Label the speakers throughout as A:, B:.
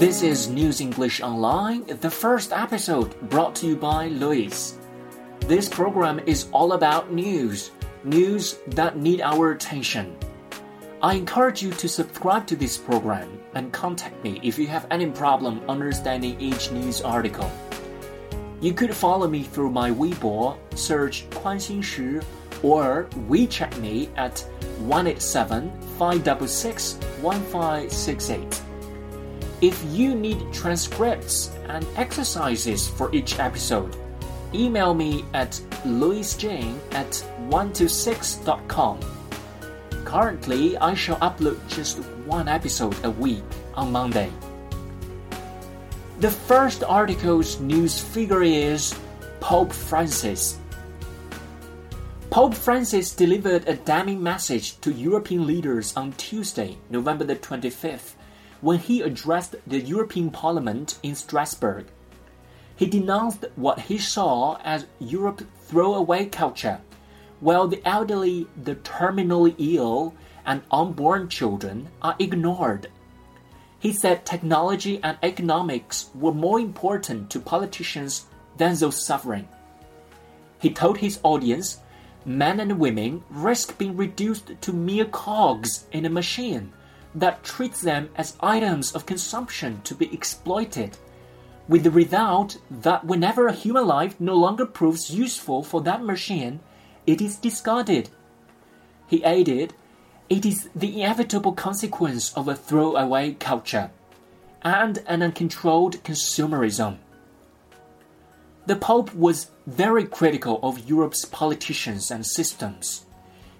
A: This is News English Online, the first episode brought to you by Lewis. This program is all about news, news that need our attention. I encourage you to subscribe to this program and contact me if you have any problem understanding each news article. You could follow me through my Weibo, search Kuan Shi, or WeChat me at 187 566 1568. If you need transcripts and exercises for each episode, email me at lewisjing at 126.com. Currently, I shall upload just one episode a week on Monday. The first article's news figure is Pope Francis. Pope Francis delivered a damning message to European leaders on Tuesday, November the 25th, when he addressed the European Parliament in Strasbourg. He denounced what he saw as Europe's throwaway culture, while the elderly, the terminally ill, and unborn children are ignored. He said technology and economics were more important to politicians than those suffering. He told his audience men and women risk being reduced to mere cogs in a machine that treats them as items of consumption to be exploited, with the result that whenever a human life no longer proves useful for that machine, it is discarded. He added, it is the inevitable consequence of a throwaway culture and an uncontrolled consumerism. The Pope was very critical of Europe's politicians and systems.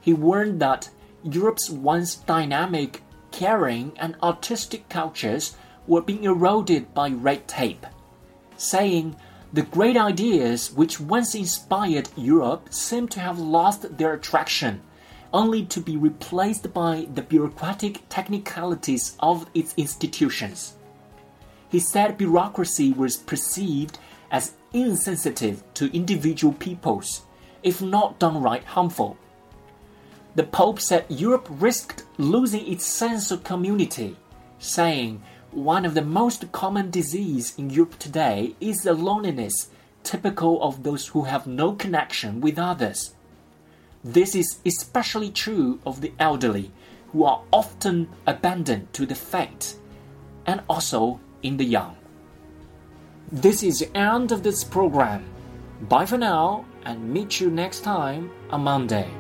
A: He warned that Europe's once dynamic caring, and artistic cultures were being eroded by red tape, saying the great ideas which once inspired Europe seem to have lost their attraction, only to be replaced by the bureaucratic technicalities of its institutions. He said bureaucracy was perceived as insensitive to individual peoples, if not downright harmful. The Pope said Europe risked losing its sense of community, saying one of the most common diseases in Europe today is the loneliness typical of those who have no connection with others. This is especially true of the elderly, who are often abandoned to the fate, and also in the young. This is the end of this program. Bye for now, and meet you next time on Monday.